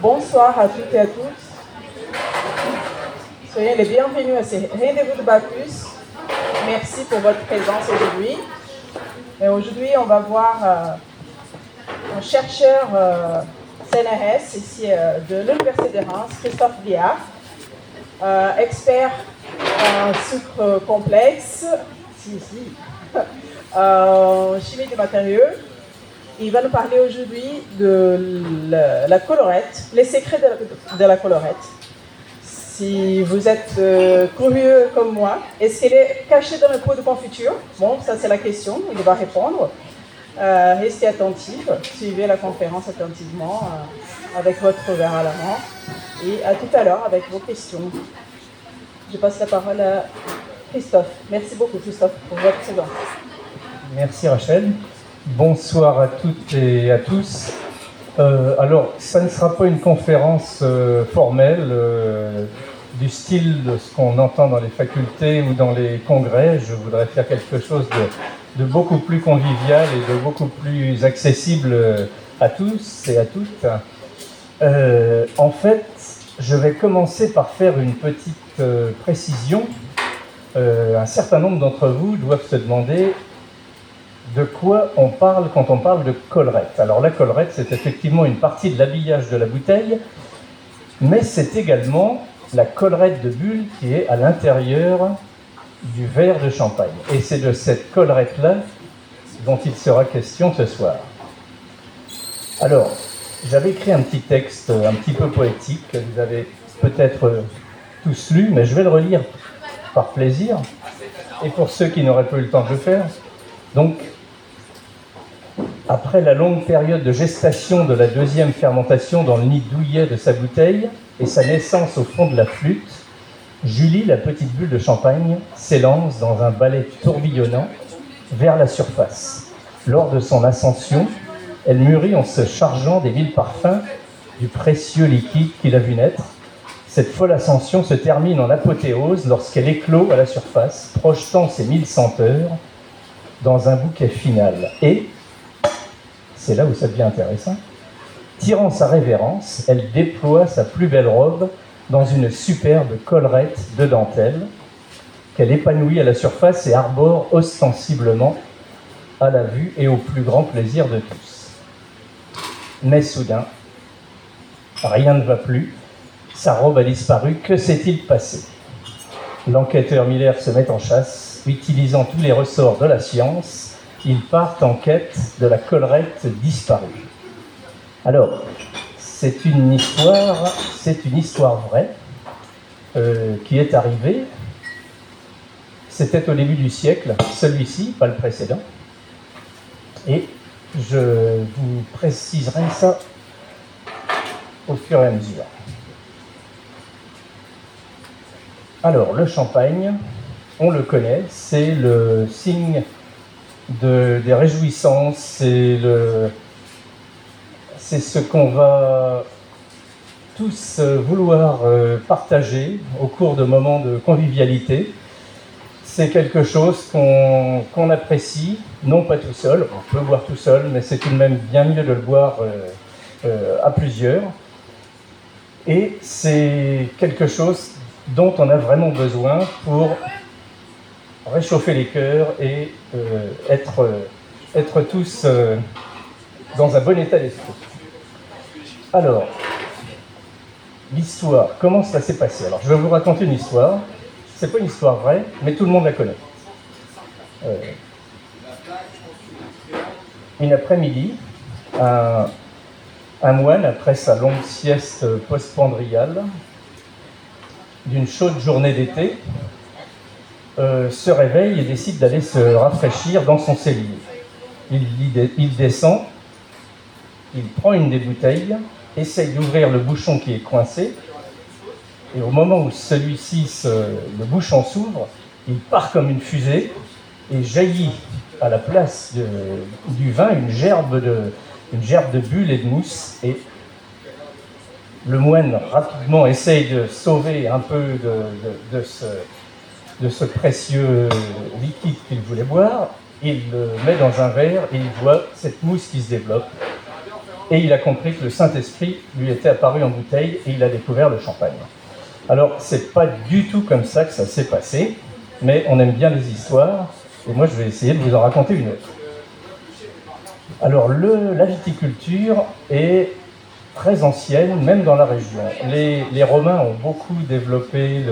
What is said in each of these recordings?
Bonsoir à toutes et à tous. Soyez les bienvenus à ce rendez-vous de Bacchus. Merci pour votre présence aujourd'hui. Aujourd'hui, on va voir euh, un chercheur euh, CNRS ici euh, de l'Université de Reims, Christophe Diard, euh, expert en sucre complexe, si, chimie des matériaux. Il va nous parler aujourd'hui de la, colorette, les secrets de la, de la colorette. Si vous êtes euh, curieux comme moi, est-ce qu'elle est cachée dans le pot de confiture Bon, ça c'est la question, il va répondre. Euh, restez attentifs, suivez la conférence attentivement euh, avec votre verre à la main. Et à tout à l'heure avec vos questions. Je passe la parole à Christophe. Merci beaucoup Christophe pour votre présence. Merci Rachel. Bonsoir à toutes et à tous. Euh, alors, ça ne sera pas une conférence euh, formelle euh, du style de ce qu'on entend dans les facultés ou dans les congrès. Je voudrais faire quelque chose de, beaucoup plus convivial et de beaucoup plus accessible à tous et à toutes. En fait, je vais commencer par faire une petite précision. Un certain nombre d'entre vous doivent se demander de quoi on parle quand on parle de collerette? Alors la collerette, c'est effectivement une partie de l'habillage de la bouteille, mais c'est également la collerette de bulle qui est à l'intérieur du verre de champagne. Et c'est de cette collerette-là dont il sera question ce soir. Alors, j'avais écrit un petit texte un petit peu poétique que vous avez peut-être tous lu, mais je vais le relire par plaisir et pour ceux qui n'auraient pas eu le temps de le faire. Donc, après la longue période de gestation de la deuxième fermentation dans le nid douillet de sa bouteille et sa naissance au fond de la flûte, Julie, la petite bulle de champagne, s'élance dans un balai tourbillonnant vers la surface. Lors de son ascension, elle mûrit en se chargeant des mille parfums du précieux liquide qu'il a vu naître. Cette folle ascension se termine en apothéose lorsqu'elle éclot à la surface, projetant ses mille senteurs dans un bouquet final. Et, c'est là où ça devient intéressant, tirant sa révérence, elle déploie sa plus belle robe dans une superbe collerette de dentelle qu'elle épanouit à la surface et arbore ostensiblement à la vue et au plus grand plaisir de tous. Mais soudain, rien ne va plus, sa robe a disparu, que s'est-il passé? L'enquêteur Miller se met en chasse, utilisant tous les ressorts de la science, il part en quête de la collerette disparue. Alors, c'est une histoire, c'est une histoire vraie euh, qui est arrivée. C'était au début du siècle, celui-ci, pas le précédent. Et je vous préciserai ça au fur et à mesure. Alors, le champagne, on le connaît, c'est le signe de, des réjouissances, c'est c'est ce qu'on va tous vouloir euh, partager au cours de moments de convivialité. C'est quelque chose qu'on apprécie, non pas tout seul, on peut boire tout seul, mais c'est tout de même bien mieux de le boire euh, euh, à plusieurs. Et c'est quelque chose dont on a vraiment besoin pour réchauffer les cœurs et euh, être, euh, être tous euh, dans un bon état d'esprit. Alors, l'histoire, comment ça s'est passé? Alors, je vais vous raconter une histoire. C'est pas une histoire vraie, mais tout le monde la connaît. Une après-midi, un, un moine, après sa longue sieste postpandriale, d'une chaude journée d'été, euh, se réveille et décide d'aller se rafraîchir dans son cellier. Il, descend, il prend une des bouteilles, essaye d'ouvrir le bouchon qui est coincé, et au moment où celui-ci, le bouchon s'ouvre, il part comme une fusée et jaillit à la place du vin une gerbe de, bulles et de mousse. Et le moine rapidement essaye de sauver un peu de ce, de ce précieux liquide qu'il voulait boire. Il le met dans un verre et il voit cette mousse qui se développe. et il a compris que le Saint-Esprit lui était apparu en bouteille et il a découvert le champagne. Alors, c'est pas du tout comme ça que ça s'est passé, mais on aime bien les histoires, et moi je vais essayer de vous en raconter une autre. Alors, la viticulture est très ancienne, même dans la région. Les, Romains ont beaucoup développé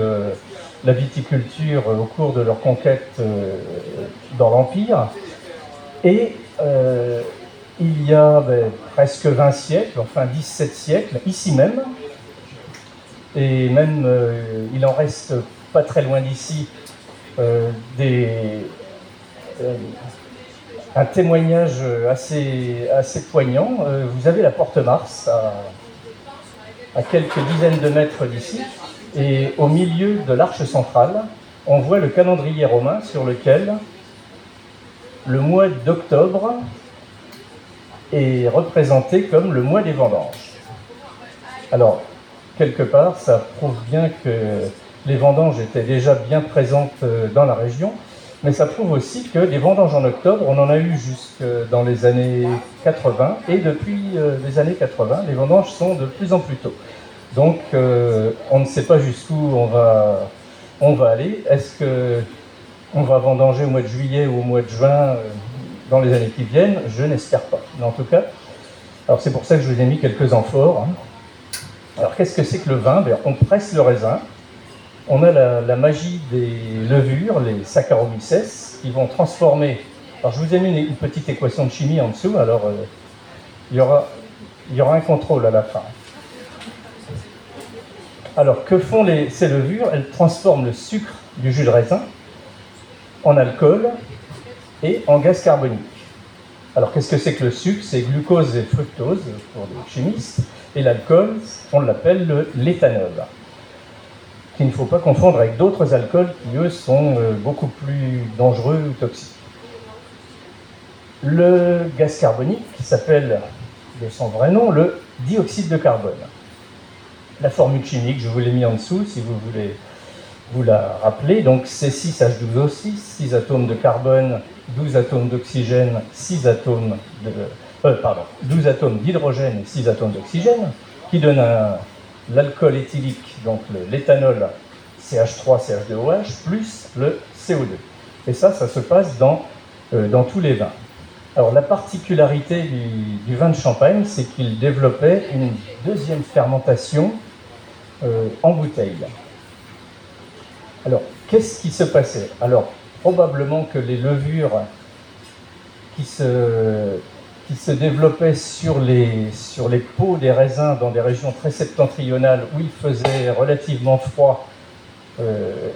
la viticulture au cours de leur conquête euh, dans l'Empire. Et euh, il y a ben, presque 20 siècles, enfin 17 siècles, ici même, et même euh, il en reste pas très loin d'ici des, un témoignage assez, poignant. Euh, vous avez la porte Mars à, quelques dizaines de mètres d'ici, et au milieu de l'arche centrale, on voit le calendrier romain sur lequel le mois d'octobre est représenté comme le mois des vendanges. Alors, quelque part, ça prouve bien que les vendanges étaient déjà bien présentes euh, dans la région, mais ça prouve aussi que les vendanges en octobre, on en a eu jusque dans les années 80, et depuis euh, les années 80, les vendanges sont de plus en plus tôt. Donc euh, on ne sait pas jusqu'où on va, on va aller. Est-ce que on va vendanger au mois de juillet ou au mois de juin euh, dans les années qui viennent? Je n'espère pas. Mais en tout cas, alors c'est pour ça que je vous ai mis quelques amphores. Hein. Alors qu'est-ce que c'est que le vin? Ben, On presse le raisin, on a la, magie des levures, les Saccharomyces, qui vont transformer. Alors je vous ai mis une, petite équation de chimie en dessous, alors euh, il, y aura, il y aura un contrôle à la fin. Alors que font ces levures? Elles transforment le sucre du jus de raisin en alcool et en gaz carbonique. Alors qu'est-ce que c'est que le sucre? C'est glucose et fructose pour les chimistes, et l'alcool, on l'appelle l'éthanol qu'il ne faut pas confondre avec d'autres alcools qui, eux, sont euh, beaucoup plus dangereux ou toxiques. Le gaz carbonique, qui s'appelle de son vrai nom le dioxyde de carbone. La formule chimique, je vous l'ai mis en dessous si vous voulez vous la rappeler. Donc c'est 6H12O6, 6 atomes de carbone, 12 atomes d'oxygène, 6 atomes de. Euh, pardon, 12 atomes d'hydrogène et 6 atomes d'oxygène, qui donnent un, l'alcool éthylique, donc l'éthanol CH3, CH2OH, plus le CO2. Et ça, ça se passe dans, euh, dans tous les vins. Alors la particularité du, vin de champagne, c'est qu'il développait une deuxième fermentation euh, en bouteille. Alors, qu'est-ce qui se passait? Alors, probablement que les levures qui se, qui se développait sur les, sur les peaux des raisins dans des régions très septentrionales où il faisait relativement froid euh,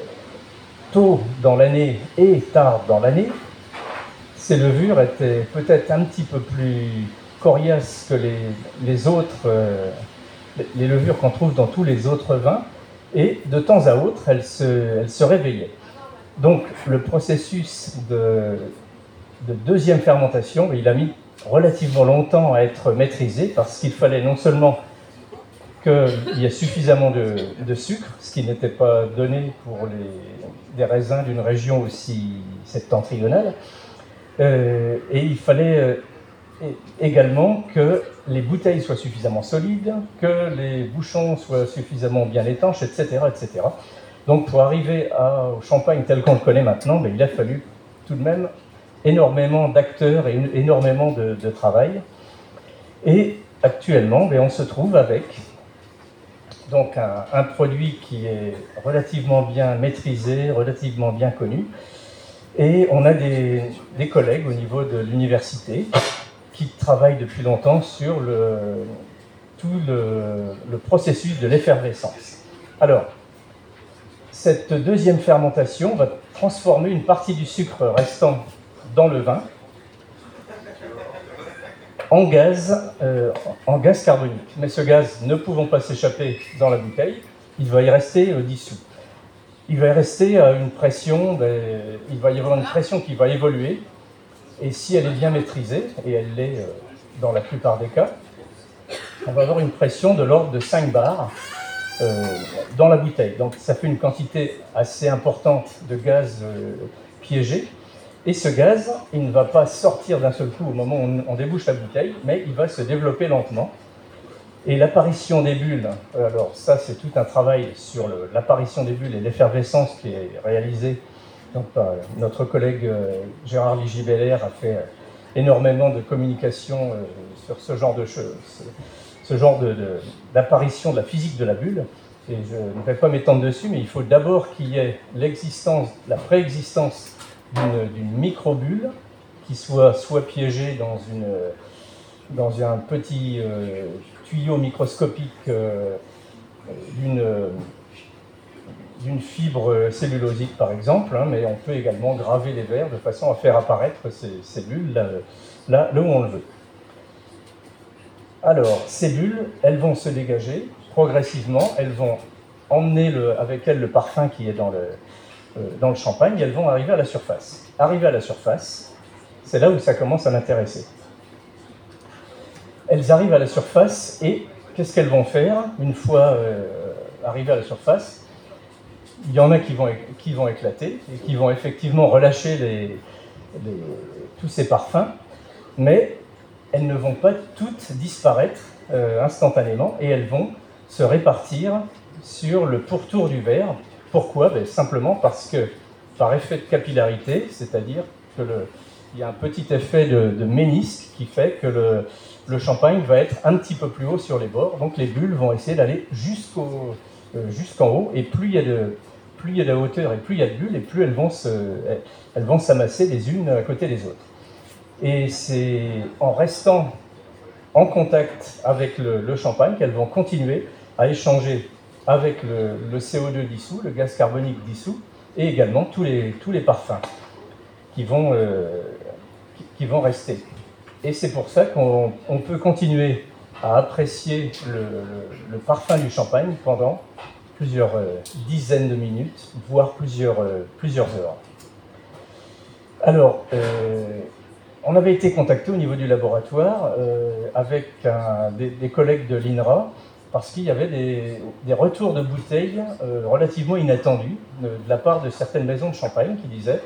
tôt dans l'année et tard dans l'année, ces levures étaient peut-être un petit peu plus coriaces que les, les autres, euh, les levures qu'on trouve dans tous les autres vins, et de temps à autre, elles se, elles se réveillaient. Donc le processus de, de deuxième fermentation, il a mis relativement longtemps à être maîtrisé parce qu'il fallait non seulement qu'il y ait suffisamment de, sucre, ce qui n'était pas donné pour les, raisins d'une région aussi septentrionale, euh, et il fallait euh, également que les bouteilles soient suffisamment solides, que les bouchons soient suffisamment bien étanches, etc. etc. Donc pour arriver au champagne tel qu'on le connaît maintenant, ben, il a fallu tout de même énormément d'acteurs et énormément de, travail. Et actuellement, ben, on se trouve avec donc un, produit qui est relativement bien maîtrisé, relativement bien connu. Et on a des, collègues au niveau de l'université qui travaillent depuis longtemps sur tout le, le processus de l'effervescence. Alors, cette deuxième fermentation va transformer une partie du sucre restant dans le vin en gaz, euh, en gaz carbonique. Mais ce gaz ne pouvant pas s'échapper dans la bouteille, il va y rester euh, dissous. Il va y rester à une pression, ben, il va y avoir une pression qui va évoluer, et si elle est bien maîtrisée, et elle l'est euh, dans la plupart des cas, on va avoir une pression de l'ordre de 5 bars dans la bouteille. Donc ça fait une quantité assez importante de gaz piégé Et ce gaz, il ne va pas sortir d'un seul coup au moment où on débouche la bouteille, mais il va se développer lentement. Et l'apparition des bulles, alors ça c'est tout un travail sur l'apparition des bulles et l'effervescence qui est réalisé donc, par notre collègue euh, Gérard Ligibeller a fait énormément de communication euh, sur ce genre de choses, ce genre d'apparition de, de la physique de la bulle. Et je ne vais pas m'étendre dessus, mais il faut d'abord qu'il y ait l'existence, la préexistence d'une microbulle qui soit soit piégée dans, un petit euh, tuyau microscopique euh, d'une fibre cellulosique par exemple, hein, mais on peut également graver les verres de façon à faire apparaître ces, bulles là, où on le veut. Alors, ces bulles, elles vont se dégager progressivement, elles vont emmener avec elles le parfum qui est dans le, dans le champagne, elles vont arriver à la surface. Arriver à la surface, c'est là où ça commence à m'intéresser. Elles arrivent à la surface et qu'est-ce qu'elles vont faire une fois euh, arrivées à la surface? Il y en a qui vont, qui vont éclater et qui vont effectivement relâcher tous ces parfums, mais elles ne vont pas toutes disparaître euh, instantanément et elles vont se répartir sur le pourtour du verre pourquoi ben, Simplement parce que par effet de capillarité, c'est-à-dire qu'il y a un petit effet de, ménisque qui fait que le, champagne va être un petit peu plus haut sur les bords, donc les bulles vont essayer d'aller euh, jusqu'en haut, et plus il, y a de, plus il y a de hauteur et plus il y a de bulles, et plus elles vont, elles vont s'amasser les unes à côté des autres. Et c'est en restant en contact avec le champagne qu'elles vont continuer à échanger avec le, CO2 dissous, le gaz carbonique dissous, et également tous les, tous les parfums qui vont, euh, qui, vont rester. Et c'est pour ça qu'on peut continuer à apprécier le, parfum du champagne pendant plusieurs euh, dizaines de minutes, voire plusieurs, euh, plusieurs heures. Alors, on avait été contacté au niveau du laboratoire avec des, collègues de l'INRA parce qu'il y avait des, retours de bouteilles euh, relativement inattendus de, la part de certaines maisons de champagne qui disaient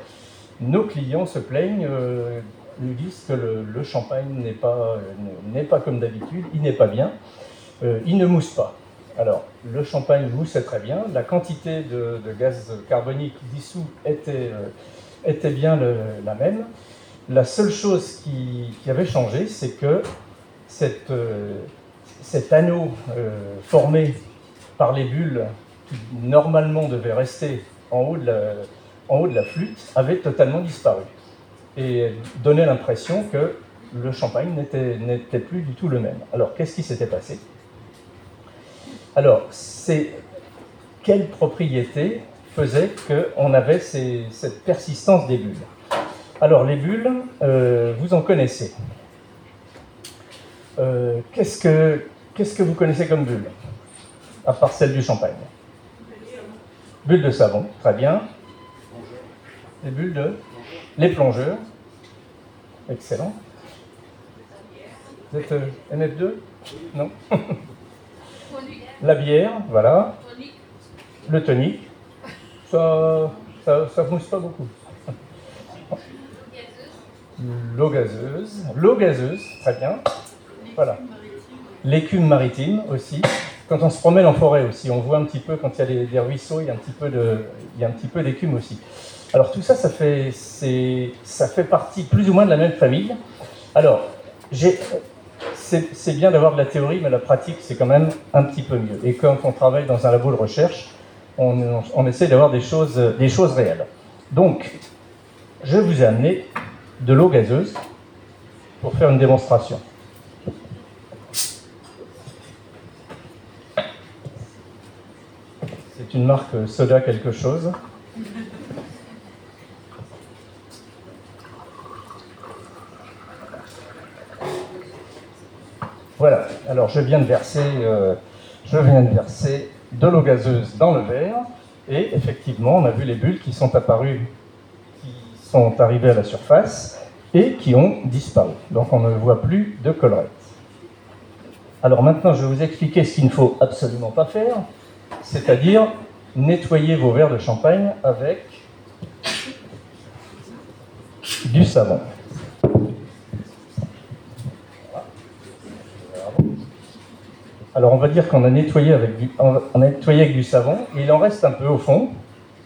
nos clients se plaignent, euh, nous disent que le, champagne n'est pas, n'est pas comme d'habitude, il n'est pas bien, euh, il ne mousse pas. Alors, le champagne moussait très bien, la quantité de, gaz carbonique dissous était, était bien la même. La seule chose qui avait changé, c'est que cette cet anneau euh, formé par les bulles qui normalement devait rester en haut de la, flûte avait totalement disparu et donnait l'impression que le champagne n'était plus du tout le même. Alors qu'est-ce qui s'était passé? Alors c'est quelle propriété faisait qu'on avait cette persistance des bulles? Alors les bulles, euh, vous en connaissez. Euh, qu'est-ce, que, qu'est-ce que vous connaissez comme bulle À part celle du champagne? Bulle de savon, très bien. Les bulles de Les plongeurs. Excellent. Vous êtes euh, NF2 Non La bière, voilà. Le tonique. Ça, ça, ça mousse pas beaucoup. L'eau gazeuse. L'eau gazeuse, très bien. Voilà. L'écume maritime aussi. Quand on se promène en forêt aussi, on voit un petit peu, quand il y a des, ruisseaux, il y a un petit peu d'écume aussi. Alors tout ça, ça fait, ça fait partie plus ou moins de la même famille. Alors, c'est bien d'avoir de la théorie, mais la pratique, c'est quand même un petit peu mieux. Et quand on travaille dans un labo de recherche, on, on essaie d'avoir des choses, des choses réelles. Donc, je vous ai amené de l'eau gazeuse pour faire une démonstration. C'est une marque Soda quelque chose. Voilà, alors je viens de verser, euh, je viens de verser de l'eau gazeuse dans le verre, et effectivement, on a vu les bulles qui sont apparues, qui sont arrivées à la surface, et qui ont disparu. Donc on ne voit plus de collerette. Alors maintenant, je vais vous expliquer ce qu'il ne faut absolument pas faire c'est-à-dire nettoyer vos verres de champagne avec du savon. Alors on va dire qu'on a nettoyé avec du, savon, et il en reste un peu au fond,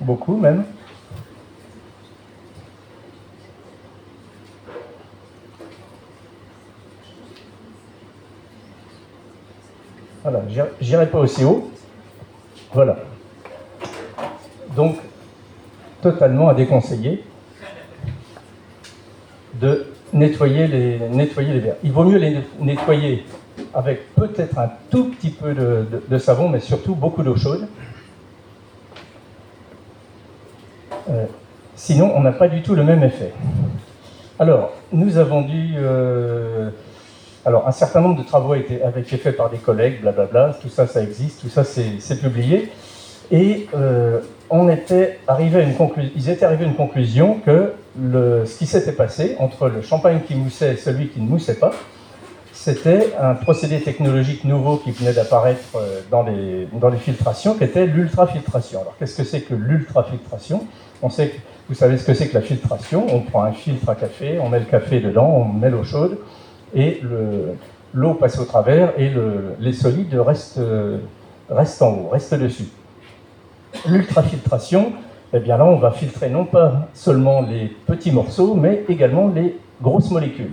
beaucoup même. Voilà, j'irai pas aussi haut. Voilà. Donc, totalement à déconseiller de nettoyer les, nettoyer les verres. Il vaut mieux les nettoyer avec peut-être un tout petit peu de, savon, mais surtout beaucoup d'eau chaude. Euh, sinon, on n'a pas du tout le même effet. Alors, nous avons dû... Euh, alors, un certain nombre de travaux avaient été faits par des collègues, blablabla, tout ça, ça existe, tout ça, c'est publié. Et euh, on était arrivé à une ils étaient arrivés à une conclusion que ce qui s'était passé entre le champagne qui moussait et celui qui ne moussait pas, c'était un procédé technologique nouveau qui venait d'apparaître euh, dans les, dans les filtrations, qui était l'ultrafiltration. Alors, qu'est-ce que c'est que l'ultrafiltration? On sait que, vous savez ce que c'est que la filtration? On prend un filtre à café, on met le café dedans, on met l'eau chaude, et l'eau passe au travers, et le, les solides restent, en haut, restent dessus. L'ultrafiltration, eh bien là, on va filtrer non pas seulement les petits morceaux, mais également les grosses molécules.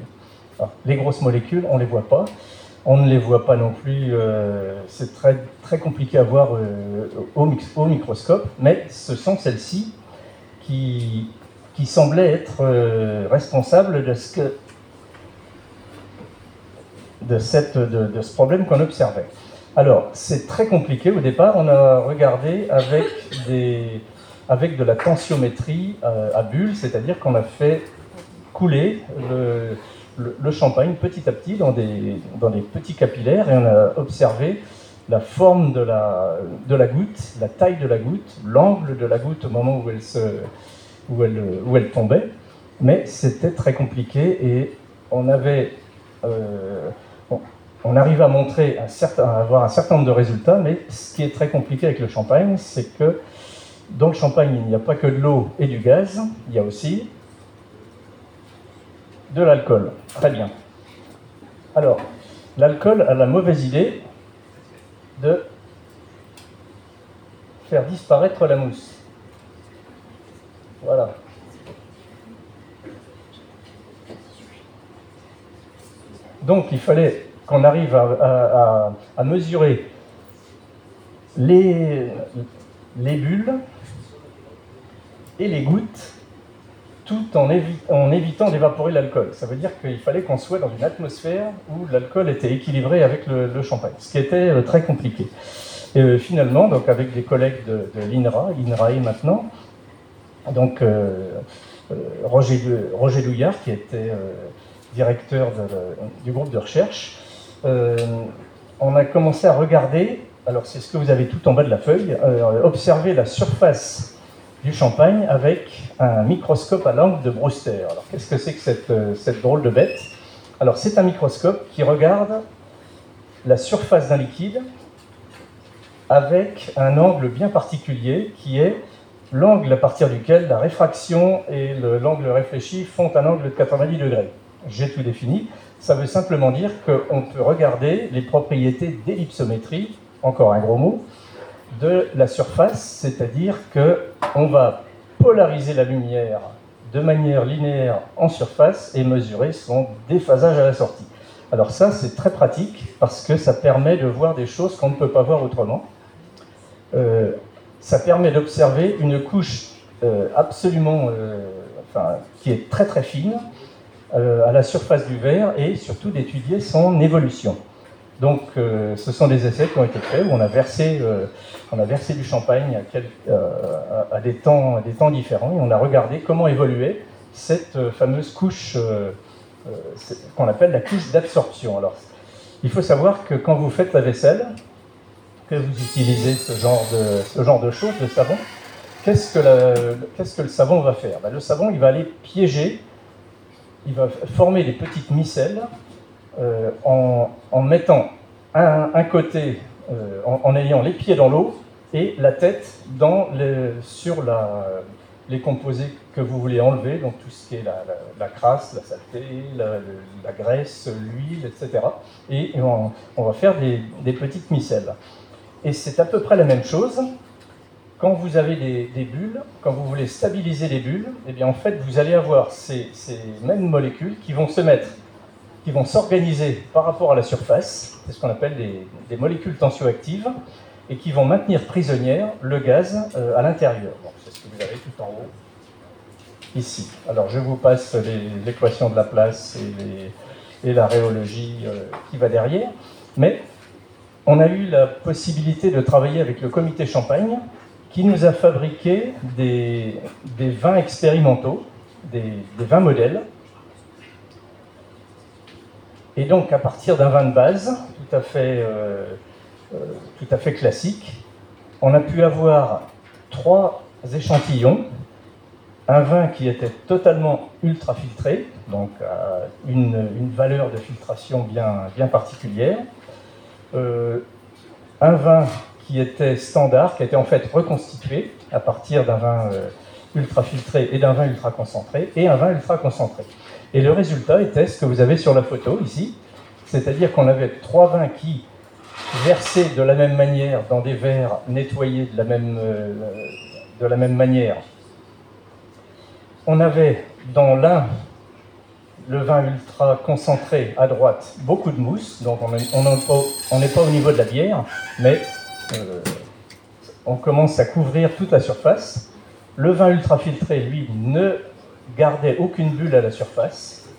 les grosses molécules, on ne les voit pas. On ne les voit pas non plus, euh, c'est très, très compliqué à voir euh, au, au, microscope, mais ce sont celles-ci qui, qui semblaient être euh, responsables de ce, que, de, cette, de, de ce problème qu'on observait. Alors, c'est très compliqué. Au départ, on a regardé avec, des, avec de la tensiométrie euh, à bulles, c'est-à-dire qu'on a fait couler le, champagne petit à petit dans des, dans des petits capillaires et on a observé la forme de la, de la goutte, la taille de la goutte, l'angle de la goutte au moment où elle, se, où elle, où elle tombait. Mais c'était très compliqué et on avait... Euh, on arrive à montrer un certain, à avoir un certain nombre de résultats, mais ce qui est très compliqué avec le champagne, c'est que dans le champagne, il n'y a pas que de l'eau et du gaz, il y a aussi de l'alcool. Très bien. Alors, l'alcool a la mauvaise idée de faire disparaître la mousse. Voilà. Donc, il fallait qu'on arrive à, mesurer les, les, bulles et les gouttes tout en, évitant d'évaporer l'alcool. Ça veut dire qu'il fallait qu'on soit dans une atmosphère où l'alcool était équilibré avec le, champagne, ce qui était euh, très compliqué. Euh, finalement, donc avec des collègues de, l'INRA, l'INRAE maintenant, donc euh, Roger, Roger Douillard, qui était directeur du groupe de recherche, euh, on a commencé à regarder, alors c'est ce que vous avez tout en bas de la feuille, euh, observer la surface du champagne avec un microscope à l'angle de Brewster. Alors qu'est-ce que c'est que cette, euh, cette drôle de bête? Alors c'est un microscope qui regarde la surface d'un liquide avec un angle bien particulier qui est l'angle à partir duquel la réfraction et l'angle réfléchi font un angle de 90 degrés. J'ai tout défini. Ça veut simplement dire qu'on peut regarder les propriétés d'ellipsométrie, encore un gros mot, de la surface, c'est-à-dire qu'on va polariser la lumière de manière linéaire en surface et mesurer son déphasage à la sortie. Alors ça, c'est très pratique parce que ça permet de voir des choses qu'on ne peut pas voir autrement. Euh, ça permet d'observer une couche euh, absolument, euh, enfin, qui est très très fine, à la surface du verre et surtout d'étudier son évolution. Donc, euh, ce sont des essais qui ont été faits où on a versé, euh, on a versé du champagne à, des temps, à des temps différents et on a regardé comment évoluait cette fameuse couche qu'on appelle la couche d'absorption. Alors, il faut savoir que quand vous faites la vaisselle, que vous utilisez ce genre de, ce genre de choses, de savon, qu'est-ce que, qu'est-ce que le savon va faire? Ben, Le savon, il va aller piéger il va former des petites micelles euh, en, mettant un, côté, euh, en, ayant les pieds dans l'eau et la tête sur les composés que vous voulez enlever, donc tout ce qui est la, crasse, la saleté, la, graisse, l'huile, etc. Et, on, va faire des, petites micelles. Et c'est à peu près la même chose quand vous avez des, bulles, quand vous voulez stabiliser les bulles, eh bien en fait vous allez avoir ces, mêmes molécules qui vont se mettre, qui vont s'organiser par rapport à la surface, c'est ce qu'on appelle des, molécules tensioactives, et qui vont maintenir prisonnière le gaz euh, à l'intérieur. c'est ce que vous avez tout en haut, ici. Alors je vous passe l'équation de la place et, la rhéologie euh, qui va derrière, mais on a eu la possibilité de travailler avec le comité Champagne qui nous a fabriqué des, vins expérimentaux, des, vins modèles. Et donc à partir d'un vin de base tout à fait... Euh, euh, tout à fait classique. On a pu avoir trois échantillons. Un vin qui était totalement ultra filtré, donc à une, valeur de filtration bien, bien particulière. Euh, un vin était standard, qui était en fait reconstitué à partir d'un vin euh, ultra filtré et d'un vin ultra concentré, et un vin ultra concentré. Et le résultat était ce que vous avez sur la photo ici, c'est-à-dire qu'on avait trois vins qui versés de la même manière dans des verres nettoyés de la même, euh, de la même manière. On avait dans l'un, le vin ultra concentré à droite, beaucoup de mousse, donc on n'est pas, au niveau de la bière, mais on commence à couvrir toute la surface. Le vin ultra filtré, lui, ne gardait aucune bulle à la surface.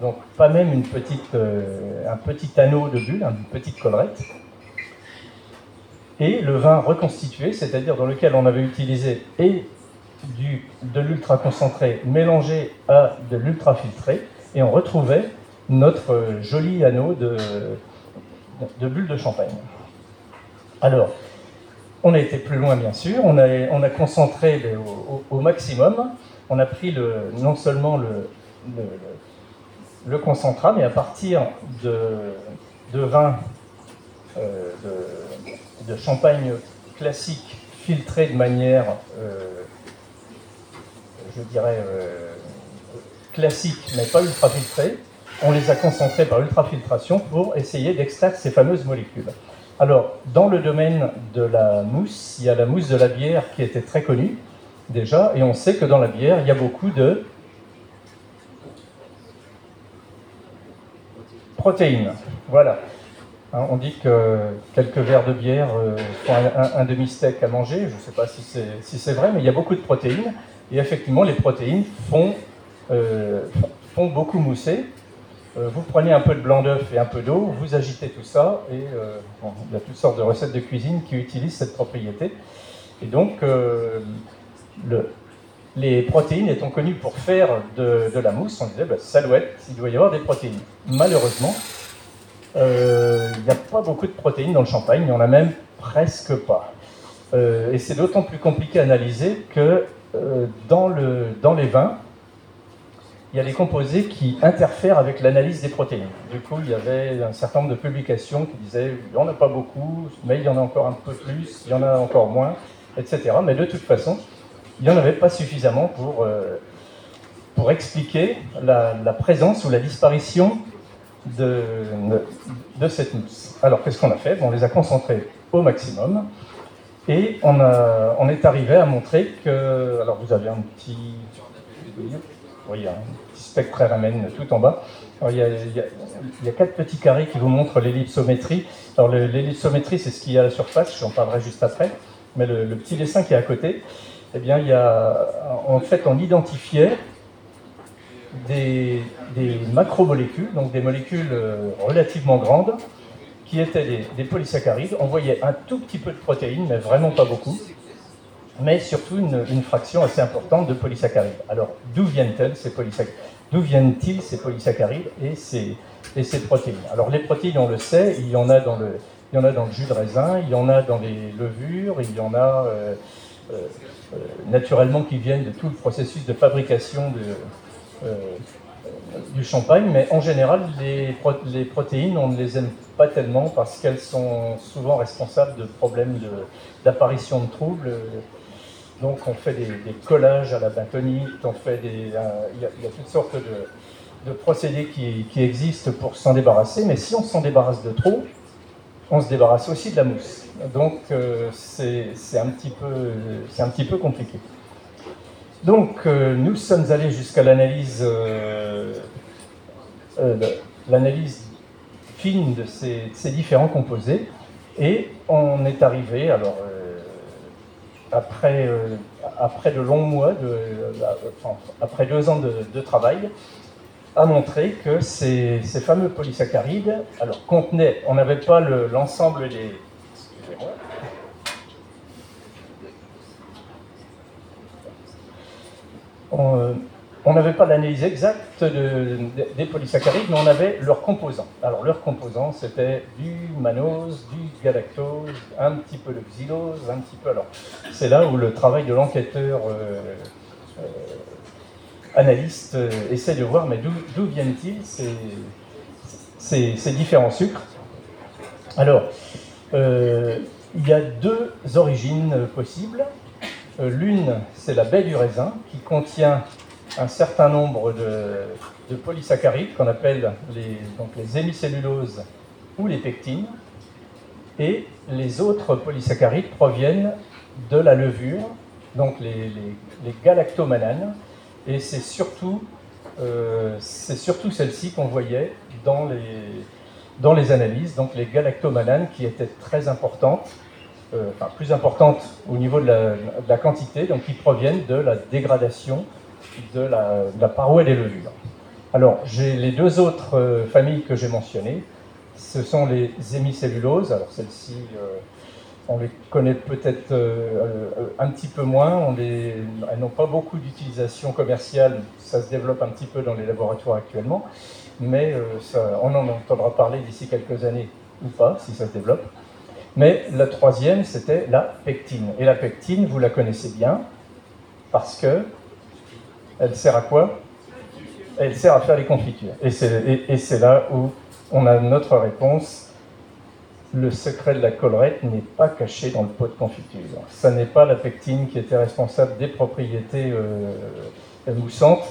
Donc pas même euh, un petit anneau de bulle, une petite collerette. Et le vin reconstitué, c'est-à-dire dans lequel on avait utilisé de l'ultra concentré mélangé à de l'ultra filtré, et on retrouvait notre joli anneau de, bulles de champagne. Alors, on a été plus loin bien sûr, on a, on a concentré au, maximum, on a pris non seulement le, concentrat, mais à partir de, de vin euh, de, champagne classique filtré de manière, euh, je dirais, euh, classique, mais pas ultra filtré, on les a concentrés par ultrafiltration pour essayer d'extraire ces fameuses molécules. Alors, dans le domaine de la mousse, il y a la mousse de la bière qui était très connue déjà, et on sait que dans la bière, il y a beaucoup de Protéines, voilà. Hein, on dit que quelques verres de bière euh, font un, demi-steak à manger. Je ne sais pas si c'est vrai, mais il y a beaucoup de protéines. Et effectivement, les protéines font, euh, font beaucoup mousser. Euh, vous prenez un peu de blanc d'œuf et un peu d'eau, vous agitez tout ça, et il y a toutes sortes de recettes de cuisine qui utilisent cette propriété. Et donc, le, les protéines étant connues pour faire de, la mousse, on disait, bah, salouette, il doit y avoir des protéines. Malheureusement, euh, il n'y a pas beaucoup de protéines dans le champagne, il n'y en a même presque pas. Euh, et c'est d'autant plus compliqué à analyser que euh, dans les vins, il y a les composés qui interfèrent avec l'analyse des protéines. Du coup, il y avait un certain nombre de publications qui disaient il n'y en a pas beaucoup, mais il y en a encore un peu plus, il y en a encore moins, etc. Mais de toute façon, il n'y en avait pas suffisamment pour, euh, pour expliquer la, présence ou la disparition de, de cette mousse. Alors qu'est-ce qu'on a fait? On les a concentrés au maximum et on est arrivé à montrer que. Alors vous avez un petit. Oui, un petit spectre RMN tout en bas. il, y a, quatre petits carrés qui vous montrent l'ellipsométrie. Alors l'ellipsométrie, c'est ce qu'il y a à la surface, j'en parlerai juste après. Mais le, le, petit dessin qui est à côté, eh bien, il y a, en fait, on identifiait des, macromolécules, donc des molécules euh, relativement grandes, qui étaient des, polysaccharides. On voyait un tout petit peu de protéines, mais vraiment pas beaucoup, mais surtout une, fraction assez importante de polysaccharides. Alors, d'où viennent-elles ces polysaccharides D'où viennent-ils ces polysaccharides et ces, et ces protéines? Alors, les protéines, on le sait, il y en a dans le, il y en a dans le jus de raisin, il y en a dans les levures, il y en a euh, euh, naturellement qui viennent de tout le processus de fabrication euh, du champagne, mais en général, les, les, protéines, on ne les aime pas tellement parce qu'elles sont souvent responsables de problèmes d'apparition de, troubles Donc on fait des, collages à la bentonite, on fait des, euh, il, y a, toutes sortes de, procédés qui, existent pour s'en débarrasser, mais si on s'en débarrasse de trop, on se débarrasse aussi de la mousse. Donc euh, c'est un, petit peu, un petit peu compliqué. Donc euh, nous sommes allés jusqu'à l'analyse l'analyse fine de ces, ces, différents composés et on est arrivé, alors après, euh, après de longs mois, de, euh, après deux ans de, travail, a montré que ces, ces, fameux polysaccharides, alors contenaient, on n'avait pas l'ensemble des, excusez-moi, on, on n'avait pas l'analyse exacte des polysaccharides, mais on avait leurs composants. Alors leurs composants, c'était du mannose, du galactose, un petit peu de xylose, un petit peu. Alors c'est là où le travail de l'enquêteur euh, euh, analyste euh, essaie de voir, mais d'où viennent-ils ces, différents sucres Alors, il y a deux origines possibles. L'une, c'est la baie du raisin, qui contient un certain nombre de, polysaccharides qu'on appelle les, donc les hémicelluloses ou les pectines. Et les autres polysaccharides proviennent de la levure, donc les, les. Et c'est surtout, euh, surtout celles-ci qu'on voyait dans les, dans les analyses, donc les galactomananes qui étaient très importantes, euh, enfin plus importantes au niveau de la, quantité, donc qui proviennent de la dégradation de la, paroi des levures. Alors, j'ai les deux autres euh, familles que j'ai mentionnées. Ce sont les hémicelluloses. Alors, celles-ci, euh, on les connaît peut-être euh, un petit peu moins. On les, elles n'ont pas beaucoup d'utilisation commerciale. Ça se développe un petit peu dans les laboratoires actuellement. Mais on en entendra parler d'ici quelques années ou pas, si ça se développe. Mais la troisième, c'était la pectine. Et la pectine, vous la connaissez bien, parce que elle sert à quoi? Elle sert à faire les confitures. Et c'est là où on a notre réponse. Le secret de la collerette n'est pas caché dans le pot de confiture. Ça n'est pas la pectine qui était responsable des propriétés euh, moussantes.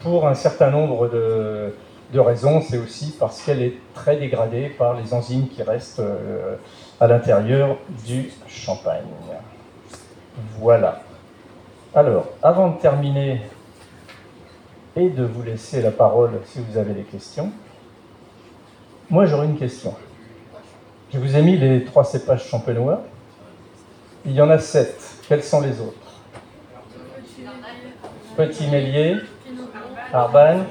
Pour un certain nombre de, raisons, c'est aussi parce qu'elle est très dégradée par les enzymes qui restent euh, à l'intérieur du champagne. Voilà. Alors, avant de terminer et de vous laisser la parole si vous avez des questions. Moi, j'aurais une question. Je vous ai mis les trois cépages champenois. Il y en a sept. Quels sont les autres? Petit Mélier, Arbanne,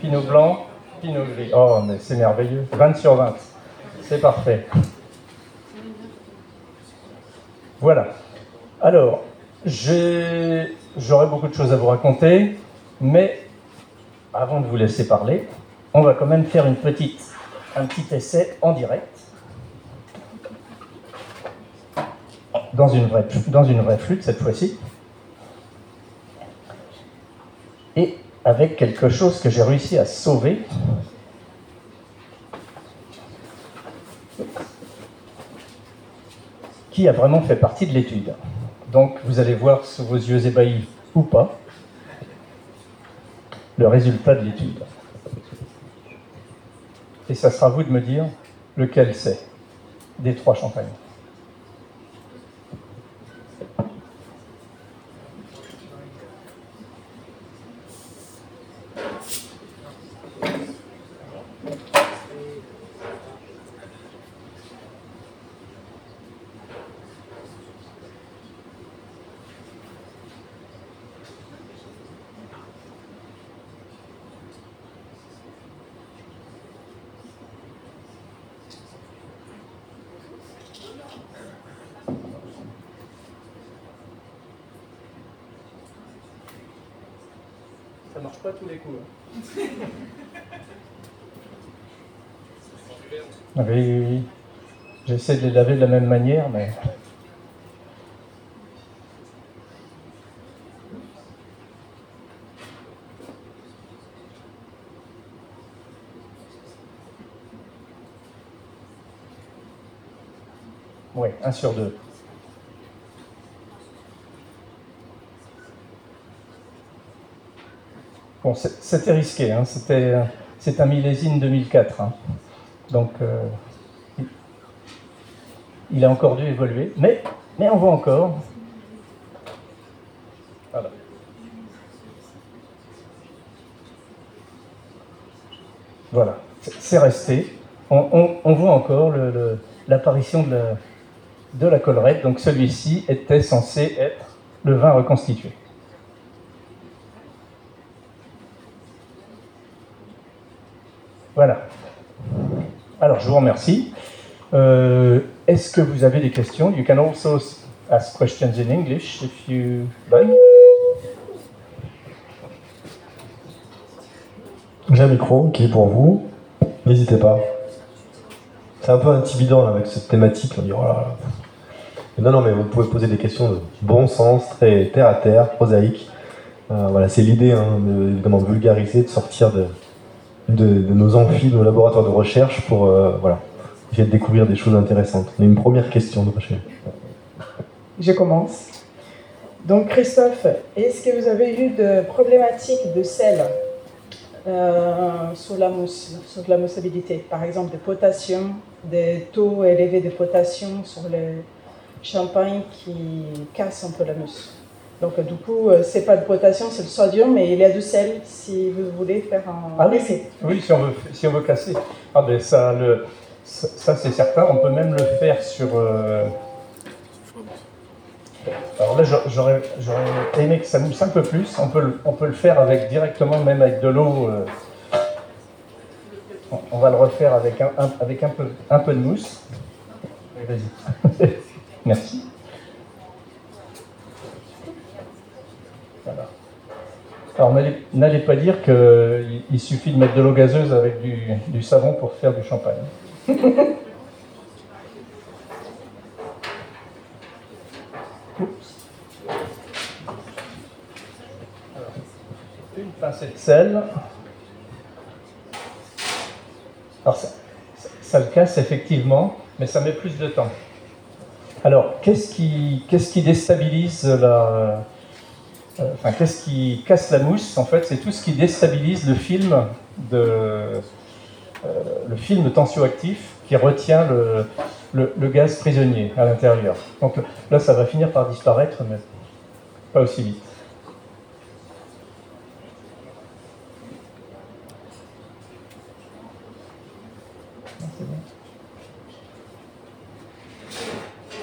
Pinot Blanc, Pinot Gris. Oh, mais c'est merveilleux. 20 sur 20. C'est parfait. Voilà. Alors, j'aurais beaucoup de choses à vous raconter, mais avant de vous laisser parler, on va quand même faire une petite, un petit essai en direct. Dans une vraie, dans une vraie flûte cette fois-ci. Et avec quelque chose que j'ai réussi à sauver. qui a vraiment fait partie de l'étude. Donc vous allez voir sous vos yeux ébahis ou pas, le résultat de l'étude. Et ça sera à vous de me dire lequel c'est des trois champagnes. Tous les coups. Hein. oui, oui, oui. J'essaie de les laver de la même manière, mais. Oui, un sur deux. Bon, c'était risqué, hein, c'était, c'est un millésime 2004. Hein. Donc, il a encore dû évoluer, mais, mais on voit encore. Voilà. Voilà, c'est resté. On, voit encore l'apparition de, la, de la collerette. Donc celui-ci était censé être le vin reconstitué. Voilà. Alors, je vous remercie. Euh, est-ce que vous avez des questions? You can also ask questions in English if you like. J'ai un micro qui est pour vous. N'hésitez pas. C'est un peu intimidant avec cette thématique. Dit, oh Non, non, mais vous pouvez poser des questions de bon sens, très terre à terre, prosaïque. Euh, voilà, c'est l'idée, hein, de vulgariser, de sortir de, de, nos amphis, de nos laboratoires de recherche pour euh, voilà, essayer de découvrir des choses intéressantes. Une première question de recherche. Je commence. Donc, Christophe, est-ce que vous avez eu de problématiques de sel euh, sur, la mousse, sur la moussabilité? Par exemple, de potassium, des taux élevés de potassium sur le champagne qui cassent un peu la mousse. Donc, du coup, euh, c'est pas de potassium, c'est le sodium, mais il y a du sel si vous voulez faire un ah, oui, oui, si on veut, si on veut casser. Ah, ben ça, le, ça, c'est certain. On peut même le faire sur. Euh, alors là, j'aurais aimé que ça mousse un peu plus. On peut le, on peut le faire avec directement, même avec de l'eau. Euh, on va le refaire avec un, avec un, peu, un peu de mousse. Vas-y. Merci. Alors, n'allez pas dire qu'il suffit de mettre de l'eau gazeuse avec du, savon pour faire du champagne. cette sel. Alors ça, le casse effectivement, mais ça met plus de temps. Alors qu'est-ce qui déstabilise la... Enfin, qu'est-ce qui casse la mousse En fait, c'est tout ce qui déstabilise le film de, euh, le film tensioactif qui retient le, gaz prisonnier à l'intérieur. Donc là, ça va finir par disparaître, mais pas aussi vite.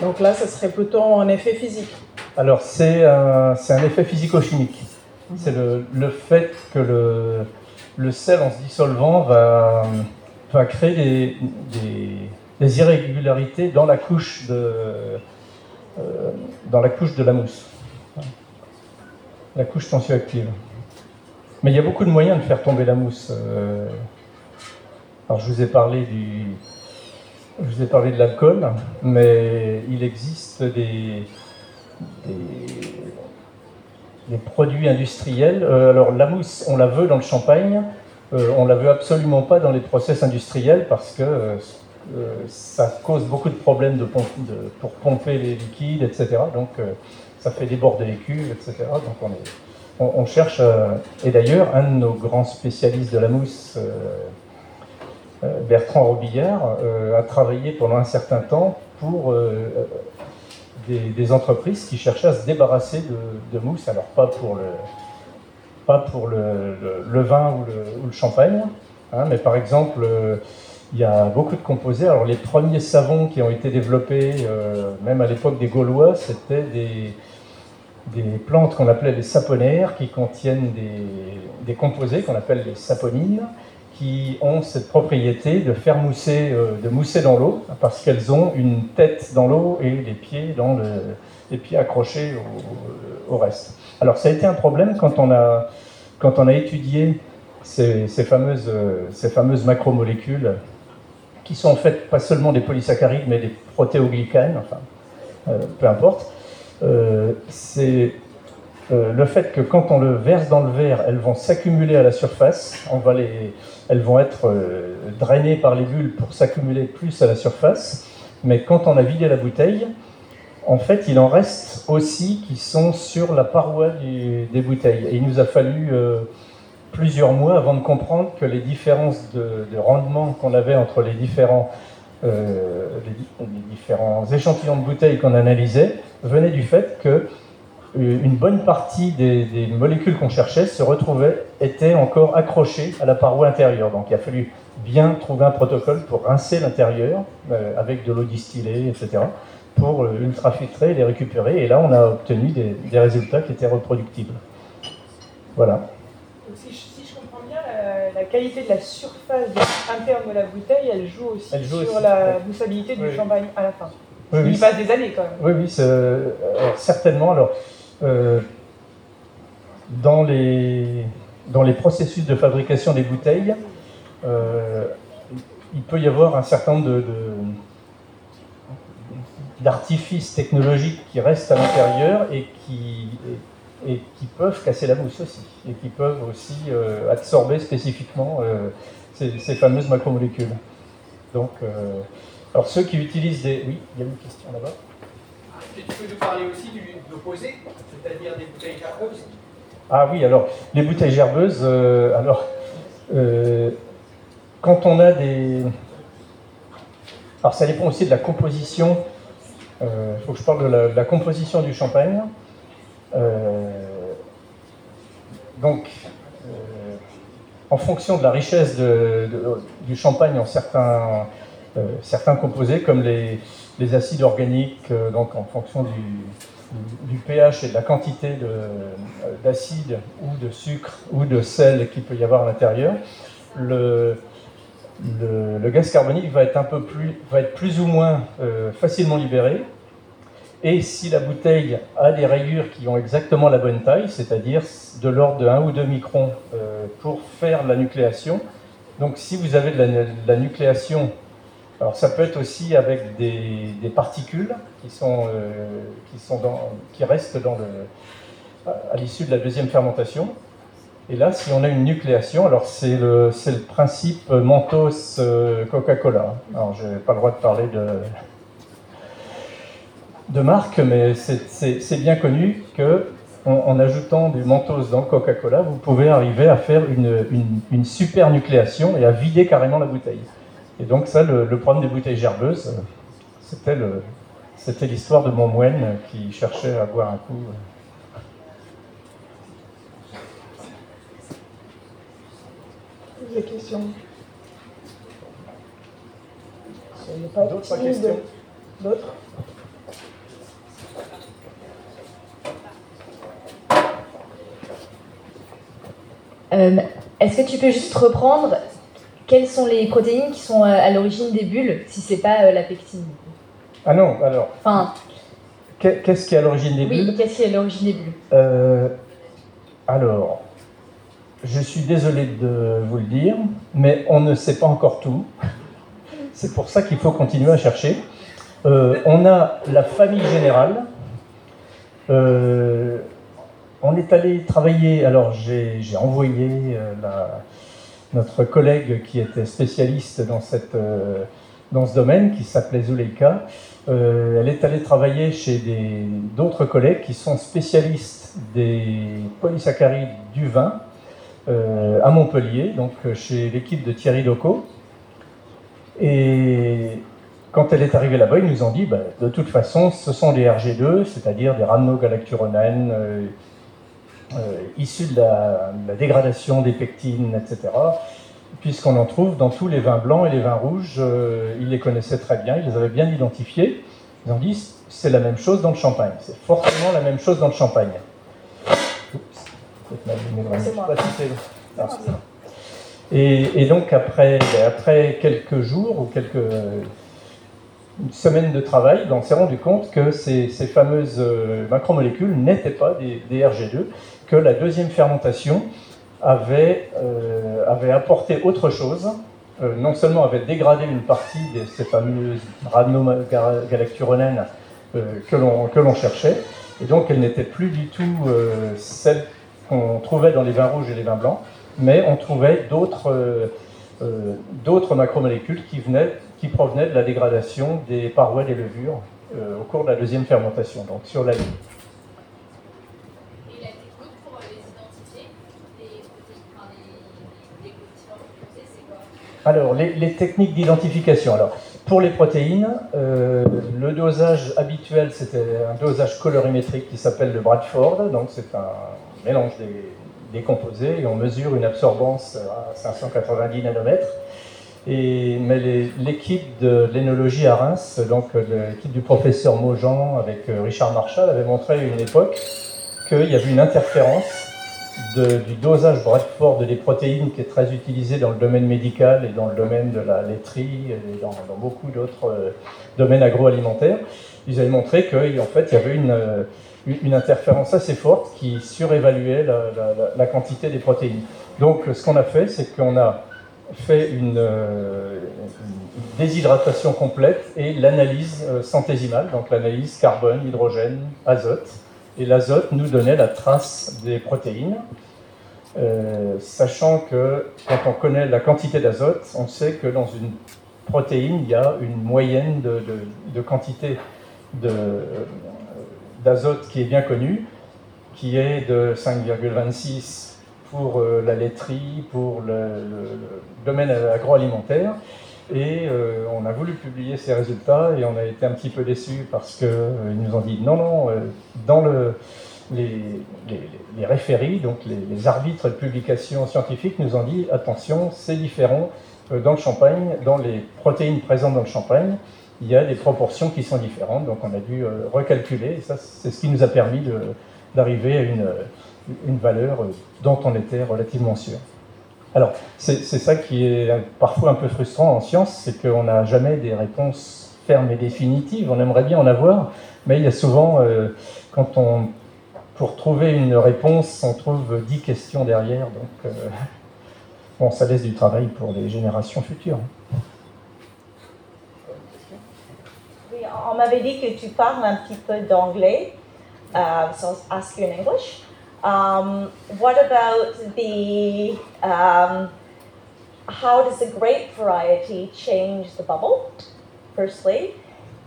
Donc là, ce serait plutôt un effet physique. Alors, c'est un, un, effet physico-chimique. C'est le, le, fait que le, le, sel, en se dissolvant, va, va créer des, des, irrégularités dans la couche de, euh, dans la couche de la mousse, la couche tensioactive. Mais il y a beaucoup de moyens de faire tomber la mousse. Euh. Alors, je vous ai parlé du, je vous ai parlé de l'alcool, mais il existe des, des, produits industriels. Euh, alors la mousse, on la veut dans le champagne, euh, on la veut absolument pas dans les process industriels parce que euh, ça cause beaucoup de problèmes pour pomper les liquides, etc. Donc ça fait déborder les cuves, etc. Donc on, cherche, et d'ailleurs un de nos grands spécialistes de la mousse, Bertrand Robillard a travaillé pendant un certain temps pour euh, des, entreprises qui cherchaient à se débarrasser de, mousse, alors pas pour le, pas pour le, le, vin ou le, champagne, hein, mais par exemple, il y a beaucoup de composés. Alors les premiers savons qui ont été développés, même à l'époque des Gaulois, c'était des, des plantes qu'on appelait les saponaires, qui contiennent des, des composés qu'on appelle les saponines, qui ont cette propriété de faire mousser, euh, de mousser dans l'eau, parce qu'elles ont une tête dans l'eau et les pieds, dans le, les pieds accrochés au, reste. Alors ça a été un problème quand on a, quand on a étudié ces, fameuses, ces fameuses macromolécules, qui sont en fait pas seulement des polysaccharides, mais des protéoglycanes, enfin, euh, peu importe. Euh, euh, le fait que quand on le verse dans le verre, elles vont s'accumuler à la surface, elles vont être euh, drainées par les bulles pour s'accumuler plus à la surface, mais quand on a vidé la bouteille, en fait, il en reste aussi qui sont sur la paroi des bouteilles. Et il nous a fallu euh, plusieurs mois avant de comprendre que les différences de, rendement qu'on avait entre les, différents échantillons de bouteilles qu'on analysait venaient du fait que une bonne partie des, molécules qu'on cherchait se retrouvaient, étaient encore accrochées à la paroi intérieure. Donc il a fallu bien trouver un protocole pour rincer l'intérieur euh, avec de l'eau distillée, etc., pour euh, ultrafiltrer et les récupérer. Et là, on a obtenu des, résultats qui étaient reproductibles. Voilà. si, je, comprends bien, la, qualité de la surface interne de la bouteille, elle joue aussi sur la boussabilité du champagne à la fin. Il passe des années quand même. Oui, oui, euh, certainement. Alors, euh, dans, les, dans les processus de fabrication des bouteilles, euh, il peut y avoir un certain nombre de, d'artifices technologiques qui restent à l'intérieur et qui, et, qui peuvent casser la mousse aussi, et qui peuvent aussi euh, absorber spécifiquement ces, ces, fameuses macromolécules. Donc, alors ceux qui utilisent des... Oui, il y a une question là-bas. Tu peux nous parler aussi de l'opposé, c'est-à-dire des bouteilles gerbeuses Ah oui, alors les bouteilles gerbeuses, euh, alors euh, quand on a des. Alors ça dépend aussi de la composition. Il euh, faut que je parle de la, composition du champagne. donc, en fonction de la richesse du champagne en certains, certains composés, comme les, les acides organiques, euh, donc en fonction du, pH et de la quantité euh, d'acide ou de sucre ou de sel qu'il peut y avoir à l'intérieur, le, le, gaz carbonique va être un peu plus, va être plus ou moins euh, facilement libéré. Et si la bouteille a des rayures qui ont exactement la bonne taille, c'est-à-dire de l'ordre de 1 ou 2 microns pour faire la nucléation, donc si vous avez de la nucléation alors ça peut être aussi avec des, particules qui, sont, euh, qui, restent dans le, à l'issue de la deuxième fermentation. Et là, si on a une nucléation, alors c'est le, le, principe Mentos euh, Coca-Cola. Alors je n'ai pas le droit de parler de, marque, mais c'est bien connu que en, ajoutant du Mentos dans Coca-Cola, vous pouvez arriver à faire une, une, une super nucléation et à vider carrément la bouteille. Et donc ça, le, problème des bouteilles gerbeuses, c'était l'histoire de mon moine qui cherchait à boire un coup. Des questions D'autres questions D'autres euh, Est-ce que tu peux juste reprendre quelles sont les protéines qui sont euh, à l'origine des bulles, si c'est pas euh, la pectine Ah non, alors. Enfin. Qu'est-ce qui est à l'origine des bulles? Oui, qu'est-ce qui est à l'origine des bulles? Euh, Alors, je suis désolé de vous le dire, mais on ne sait pas encore tout. C'est pour ça qu'il faut continuer à chercher. on a la famille générale. on est allé travailler, alors j'ai envoyé la, notre collègue qui était spécialiste dans, cette, euh, dans ce domaine, qui s'appelait Zuleika, euh, elle est allée travailler chez d'autres collègues qui sont spécialistes des polysaccharides du vin euh, à Montpellier, donc chez l'équipe de Thierry Loco. Et quand elle est arrivée là-bas, ils nous ont dit, bah, de toute façon, ce sont des RG2, c'est-à-dire des rhamnogalacturonènes, euh, issus de la, dégradation des pectines, etc., puisqu'on en trouve dans tous les vins blancs et les vins rouges. Euh, ils les connaissaient très bien, ils les avaient bien identifiés. Ils ont dit c'est la même chose dans le champagne, c'est forcément la même chose dans le champagne. Et, donc après, après quelques jours ou quelques semaines de travail, ben, on s'est rendu compte que ces, fameuses euh, macromolécules n'étaient pas des, des, RG2, que la deuxième fermentation avait, euh, apporté autre chose, euh, non seulement avait dégradé une partie de ces fameuses rhamnogalacturonènes que l'on cherchait, et donc elle n'était plus du tout celle qu'on trouvait dans les vins rouges et les vins blancs, mais on trouvait d'autres macromolécules qui, venaient, qui provenaient de la dégradation des parois des levures au cours de la deuxième fermentation, donc sur la ligne. Alors, les, les techniques d'identification. Alors, pour les protéines, euh, le dosage habituel, c'était un dosage colorimétrique qui s'appelle le Bradford. Donc, c'est un mélange des, des composés et on mesure une absorbance à 590 nanomètres. Et, mais l'équipe de l'énologie à Reims, donc euh, l'équipe du professeur Maujean avec euh, Richard Marshall, avait montré à une époque qu'il y avait une interférence de- du dosage Bradford des protéines qui est très utilisé dans le domaine médical et dans le domaine de la laiterie et dans, beaucoup d'autres euh, domaines agroalimentaires. Ils avaient montré qu'en fait, il y avait une, une interférence assez forte qui surévaluait la- la- la quantité des protéines. Donc, ce qu'on a fait, c'est qu'on a fait une, euh, une déshydratation complète et l'analyse euh, centésimale, donc l'analyse carbone, hydrogène, azote. Et l'azote nous donnait la trace des protéines, Euh, sachant que quand on connaît la quantité d'azote, on sait que dans une protéine, il y a une moyenne de, quantité d'azote qui est bien connue, qui est de 5,26 pour euh, la laiterie, pour le, domaine agroalimentaire. Et euh, on a voulu publier ces résultats et on a été un petit peu déçus parce qu'ils nous ont dit non, non, euh, dans le, les, les- les référies, donc les, les arbitres de publication scientifique, nous ont dit attention, c'est différent euh, dans le champagne, dans les protéines présentes dans le champagne, il y a des proportions qui sont différentes, donc on a dû euh, recalculer, et ça c'est ce qui nous a permis d'arriver à une, euh, une valeur euh, dont on était relativement sûr. Alors, c'est ça qui est parfois un peu frustrant en science, c'est qu'on n'a jamais des réponses fermes et définitives. On aimerait bien en avoir, mais il y a souvent, euh, quand on, pour trouver une réponse, on trouve dix questions derrière. Donc, euh, bon, ça laisse du travail pour les générations futures. Oui, on m'avait dit que tu parles un petit peu d'anglais, uh, so I'll ask you in English. Um, what about the, um, how does the grape variety change the bubble, firstly?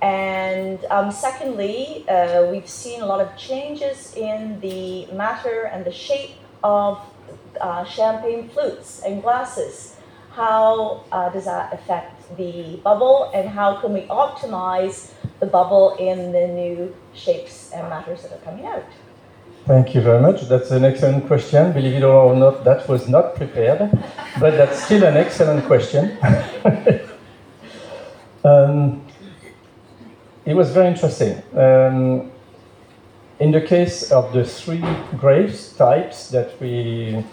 And um, secondly, uh, we've seen a lot of changes in the matter and the shape of uh, champagne flutes and glasses. How uh, does that affect the bubble, and how can we optimize the bubble in the new shapes and matters that are coming out? Thank you very much. That's an excellent question. Believe it or not, that was not prepared, but that's still an excellent question. um, it was very interesting. Um, in the case of the three grapes types that we,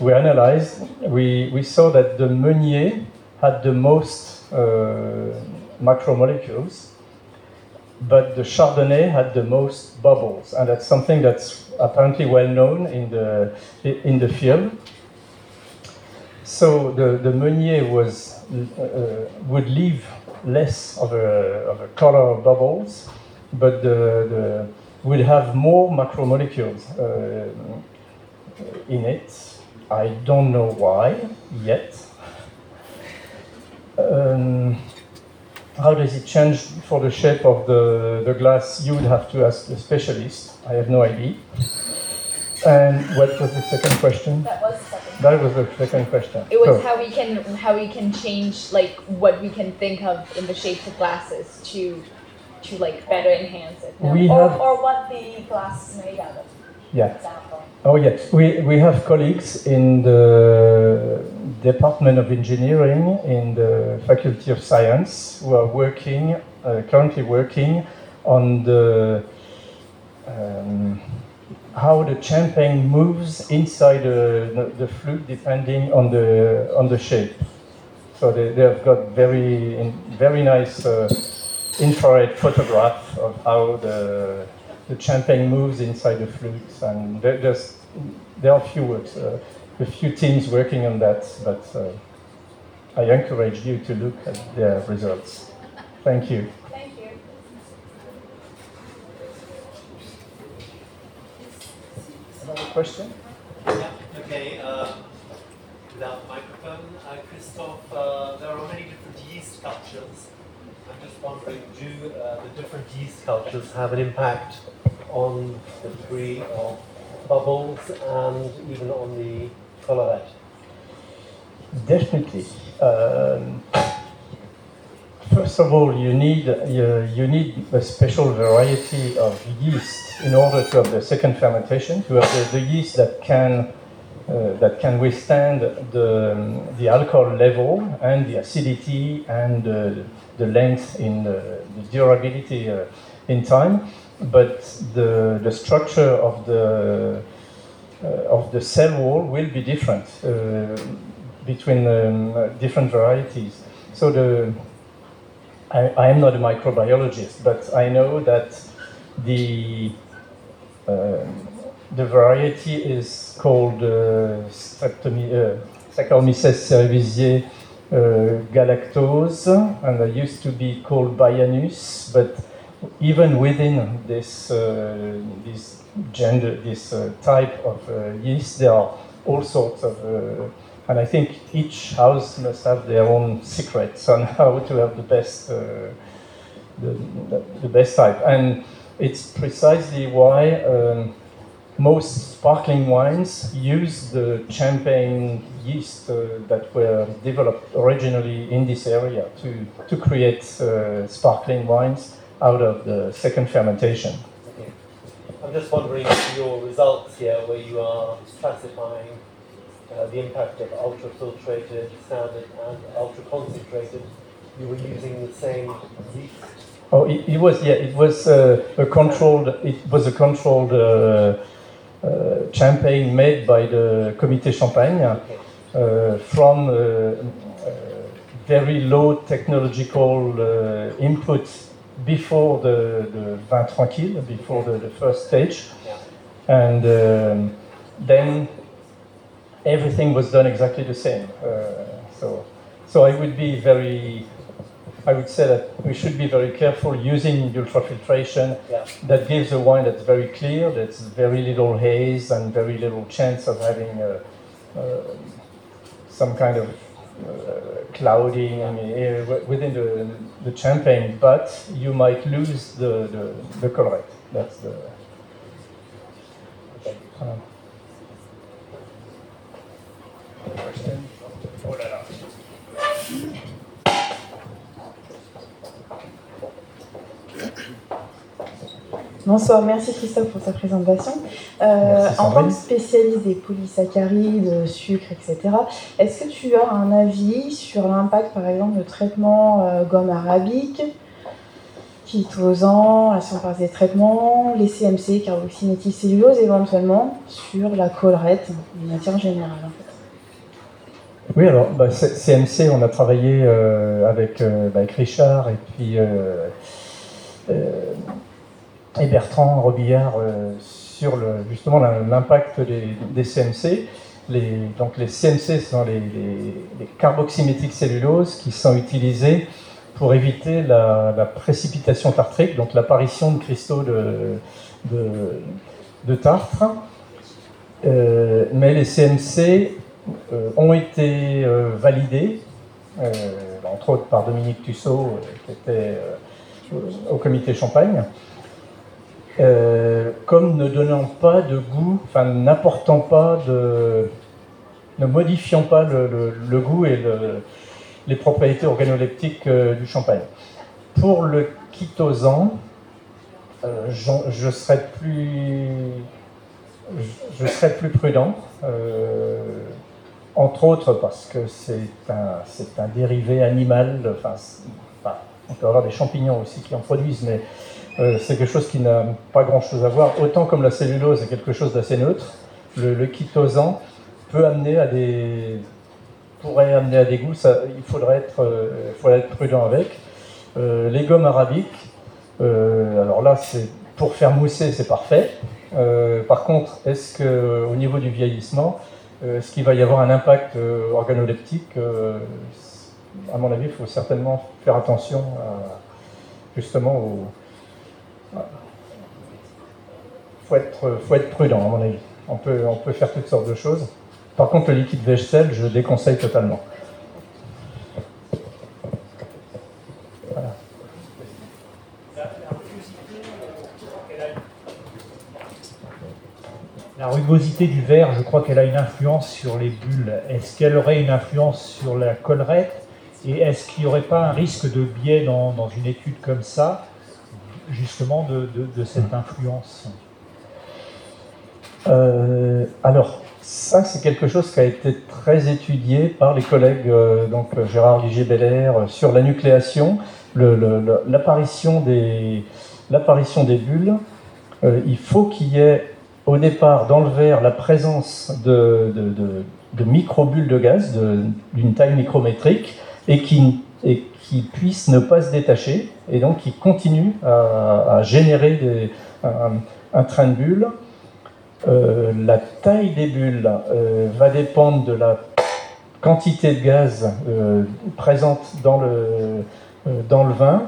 we analyzed, we, we saw that the Meunier had the most uh, macromolecules, but the Chardonnay had the most bubbles, and that's something that's apparently well known in the in the field. So the, the Meunier was uh, would leave less of a, of a color of bubbles, but the, the would have more macromolecules uh, in it. I don't know why yet. Um, how does it change for the shape of the, the glass? You would have to ask the specialist. I have no idea. And what was the second question? That was the second. That was the second question. It was So- how we can how we can change like what we can think of in the shapes of glasses to to like better enhance it. We or, have- or what the glass is made out of, yeah. Oh yes, we, we have colleagues in the Department of Engineering in the Faculty of Science who are working, uh, currently working on the um, how the champagne moves inside the, the flute depending on the on the shape. So they, they have got very very nice uh, infrared photograph of how the the champagne moves inside the flutes, and there, there's there are a few works, uh, a few teams working on that, but uh, I encourage you to look at their results. Thank you. Thank you. Another question? Yeah, okay. Uh, without microphone, uh, Christophe, uh, there are many different yeast cultures. I'm just wondering, do uh, the different yeast cultures have an impact on the degree of bubbles and even on the colorette? definitely. Um, first of all, you need you, you need a special variety of yeast in order to have the second fermentation. To have the, the yeast that can uh, that can withstand the, the alcohol level and the acidity and uh, the length in the, the durability uh, in time, but the, the structure of the uh, of the cell wall will be different uh, between um, different varieties. So the I, I, am not a microbiologist, but I know that the uh, the variety is called uh, uh, Saccharomyces cerevisiae uh, galactose, and it used to be called Bianus, but even within this uh, this gender, this uh, type of uh, yeast, there are all sorts of and I think each house must have their own secrets on how to have the best, uh, the, the, the, best type. And it's precisely why um, most sparkling wines use the champagne yeast uh, that were developed originally in this area to, to create uh, sparkling wines out of the second fermentation. Okay. I'm just wondering your results here, where you are classifying uh, the impact of ultrafiltrated, standard, and ultra concentrated, you were using the same yeast. Oh, it, it was yeah, it was uh, a controlled. It was a controlled uh champagne made by the Comité Champagne. Uh, from uh, very low technological input before the, the vin tranquille, before the, the first stage, and um, then everything was done exactly the same. Uh, so, so I would be very, I would say that we should be very careful using ultrafiltration. Yeah. That gives a wine that's very clear, that's very little haze and very little chance of having uh, uh, some kind of uh, clouding within the, the champagne, but you might lose the, the, the colorate. That's the. Okay. Bonsoir, merci Christophe pour ta présentation. Euh, en tant que spécialiste des polysaccharides, sucre, etc., est-ce que tu as un avis sur l'impact, par exemple, de traitement euh, gomme arabique, chitosant, si on parle des traitements, les CMC, carboxyméthylcellulose, éventuellement, sur la collerette, de matière générale en fait? Oui, alors bah, CMC, on a travaillé euh, avec, euh, bah, avec, Richard et puis euh, et Bertrand Robillard sur le, justement l'impact des, CMC. Les, donc les CMC sont les, les, les cellulose qui sont utilisés pour éviter la, précipitation tartrique, donc l'apparition de cristaux de, tartre. mais les CMC euh, ont été euh, validés, euh, entre autres par Dominique Tussaud, qui était au comité Champagne, comme ne donnant pas de goût, enfin n'apportant pas de. ne modifiant pas le, goût et les propriétés organoleptiques du champagne. Pour le chitosan, je, serais plus. Je, plus prudent entre autres parce que c'est un, un, dérivé animal, enfin, on peut avoir des champignons aussi qui en produisent, mais euh, c'est quelque chose qui n'a pas grand-chose à voir. Autant comme la cellulose est quelque chose d'assez neutre, le, le peut amener à des pourrait amener à des goûts, il faudrait être, euh, faudrait être prudent avec. Euh, les gommes arabiques, alors là, c'est pour faire mousser, c'est parfait. par contre, est-ce que au niveau du vieillissement, euh, est-ce qu'il va y avoir un impact euh, organoleptique euh, À mon avis, il faut certainement faire attention justement au. Il faut être, faut être prudent, à mon avis. On peut, faire toutes sortes de choses. Par contre, le liquide végétal, je déconseille totalement. la rugosité du verre, je crois qu'elle a une influence sur les bulles. Est-ce qu'elle aurait une influence sur la collerette? Et est-ce qu'il n'y aurait pas un risque de biais dans une étude comme ça, justement, de, cette influence Euh, alors, ça, c'est quelque chose qui a été très étudié par les collègues, euh, donc Gérard Ligier-Belair, euh, sur la nucléation, l'apparition des, bulles. Il faut qu'il y ait au départ dans le verre la présence de, de, de- de de gaz d'une taille micrométrique et qui, et qui puissent ne pas se détacher et donc qui continuent à, générer des- un, train de bulles. Euh, la taille des bulles euh, va dépendre de la quantité de gaz euh, présente dans le, vin.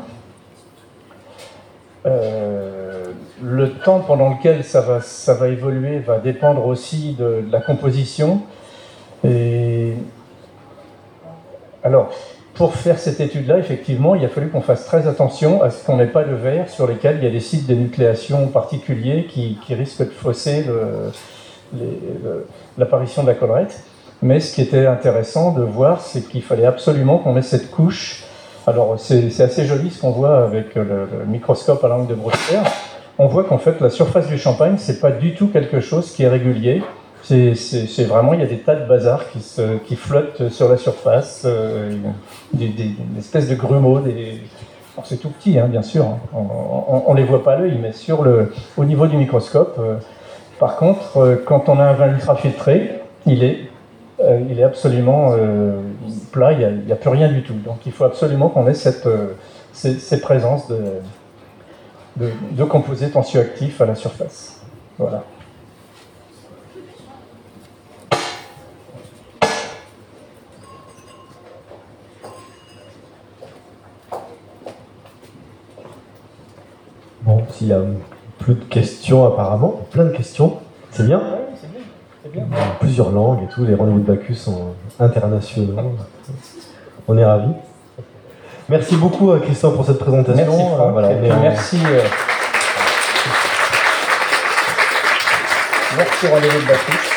Le temps pendant lequel ça va, ça va évoluer va dépendre aussi de, de la composition. Et alors, pour faire cette étude-là, effectivement, il a fallu qu'on fasse très attention à ce qu'on n'ait pas de verre sur lesquels il y a des sites de nucléation particuliers qui, risquent de fausser l'apparition de la collerette. Mais ce qui était intéressant de voir, c'est qu'il fallait absolument qu'on ait cette couche. Alors, c'est assez joli ce qu'on voit avec le, microscope à langue de brossière. On voit qu'en fait, la surface du champagne, c'est pas du tout quelque chose qui est régulier. C'est vraiment, il y a des tas de bazar qui, flottent sur la surface, euh, des, espèces de grumeaux, c'est tout petit, hein, bien sûr, hein. on ne les voit pas à l'œil, mais sur le, au niveau du microscope. euh, par contre, euh, quand on a un vin ultra filtré, il est, il est absolument plat, il n'y a, plus rien du tout. Donc il faut absolument qu'on ait cette, ces, ces présences de, de, de composés tensioactifs à la surface. Voilà. Bon, s'il y a plus de questions apparemment, plein de questions, c'est bien. c'est bien. C'est bien. En plusieurs langues et tout, les rendez-vous de Bacchus sont internationaux. On est ravis. Merci beaucoup euh, Christophe pour cette présentation. Merci Euh, Franck, voilà, et on puis est en- merci. euh, merci Rendez-vous de Baptiste.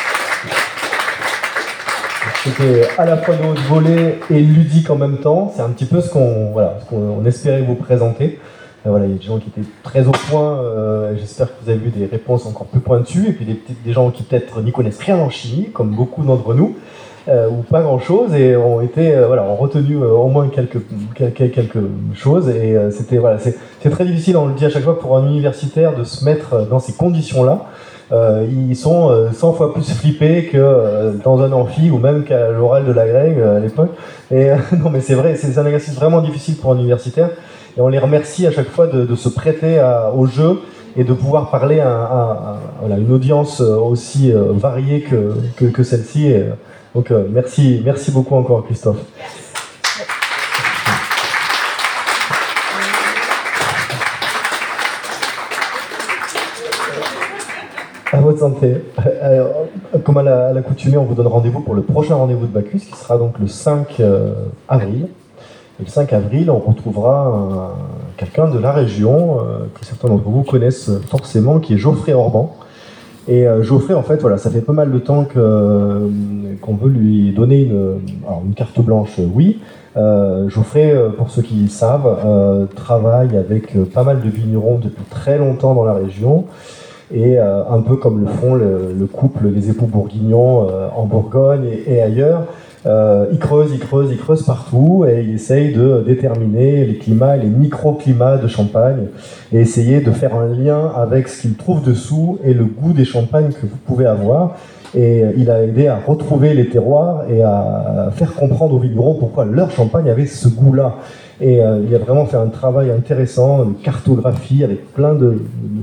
C'était à la fois de haute volée et ludique en même temps. C'est un petit peu ce qu'on voilà, on espérait vous présenter. Euh, voilà, il y a des gens qui étaient très au point. euh, J'espère que vous avez eu des réponses encore plus pointues. Et puis des, des gens qui peut-être n'y connaissent rien en chimie, comme beaucoup d'entre nous, euh, ou pas grand-chose, et ont été euh, voilà, ont retenu euh, au moins quelques, quelques, quelque choses. Et c'était voilà, c'est très difficile, on le dit à chaque fois, pour un universitaire de se mettre dans ces conditions-là. Euh, ils sont euh, 100 fois plus flippés que dans un amphi ou même qu'à l'oral de la euh, à l'époque. Et non, mais c'est vrai, c'est un exercice vraiment difficile pour un universitaire. Et on les remercie à chaque fois de, se prêter au jeu et de pouvoir parler à, une audience euh, aussi euh, variée que, que, celle-ci. Euh, Donc merci, merci beaucoup encore Christophe. À votre santé. Comme à la- à l'accoutumée, on vous donne rendez-vous pour le prochain rendez-vous de Bacchus, qui sera donc le 5 euh, avril. Le 5 avril, on retrouvera un- quelqu'un de la région, euh, que certains d'entre vous connaissent forcément, qui est Geoffrey Orban. Et euh, Geoffrey, en fait, voilà, ça fait pas mal de temps euh, qu'on veut lui donner une, carte blanche, euh, oui. Euh, Geoffrey, euh, pour ceux qui le savent, euh, travaille avec euh, pas mal de vignerons depuis très longtemps dans la région. Et euh, un peu comme le font le, le couple, les époux bourguignons euh, en Bourgogne et ailleurs, euh, il creuse, il creuse, il creuse partout et il essaye de déterminer les climats, les microclimats de Champagne et essayer de faire un lien avec ce qu'il trouve dessous et le goût des champagnes que vous pouvez avoir. Et il a aidé à retrouver les terroirs et à faire comprendre aux vignerons pourquoi leur champagne avait ce goût-là. Et euh, il a vraiment fait un travail intéressant de cartographie avec plein de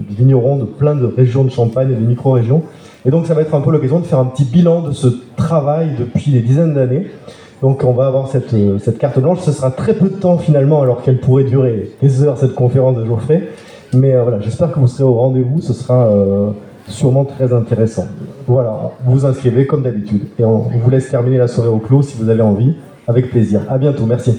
vignerons de plein de régions de Champagne et de micro-régions. Et donc ça va être un peu l'occasion de faire un petit bilan de ce travail depuis des dizaines d'années. Donc on va avoir cette, euh, cette carte blanche. Ce sera très peu de temps finalement alors qu'elle pourrait durer des heures cette conférence de Geoffrey. Mais euh, voilà, j'espère que vous serez au rendez-vous. Ce sera euh, sûrement très intéressant. Voilà, vous vous inscrivez comme d'habitude. Et on vous laisse terminer la soirée au clos si vous avez envie. Avec plaisir. À bientôt. Merci.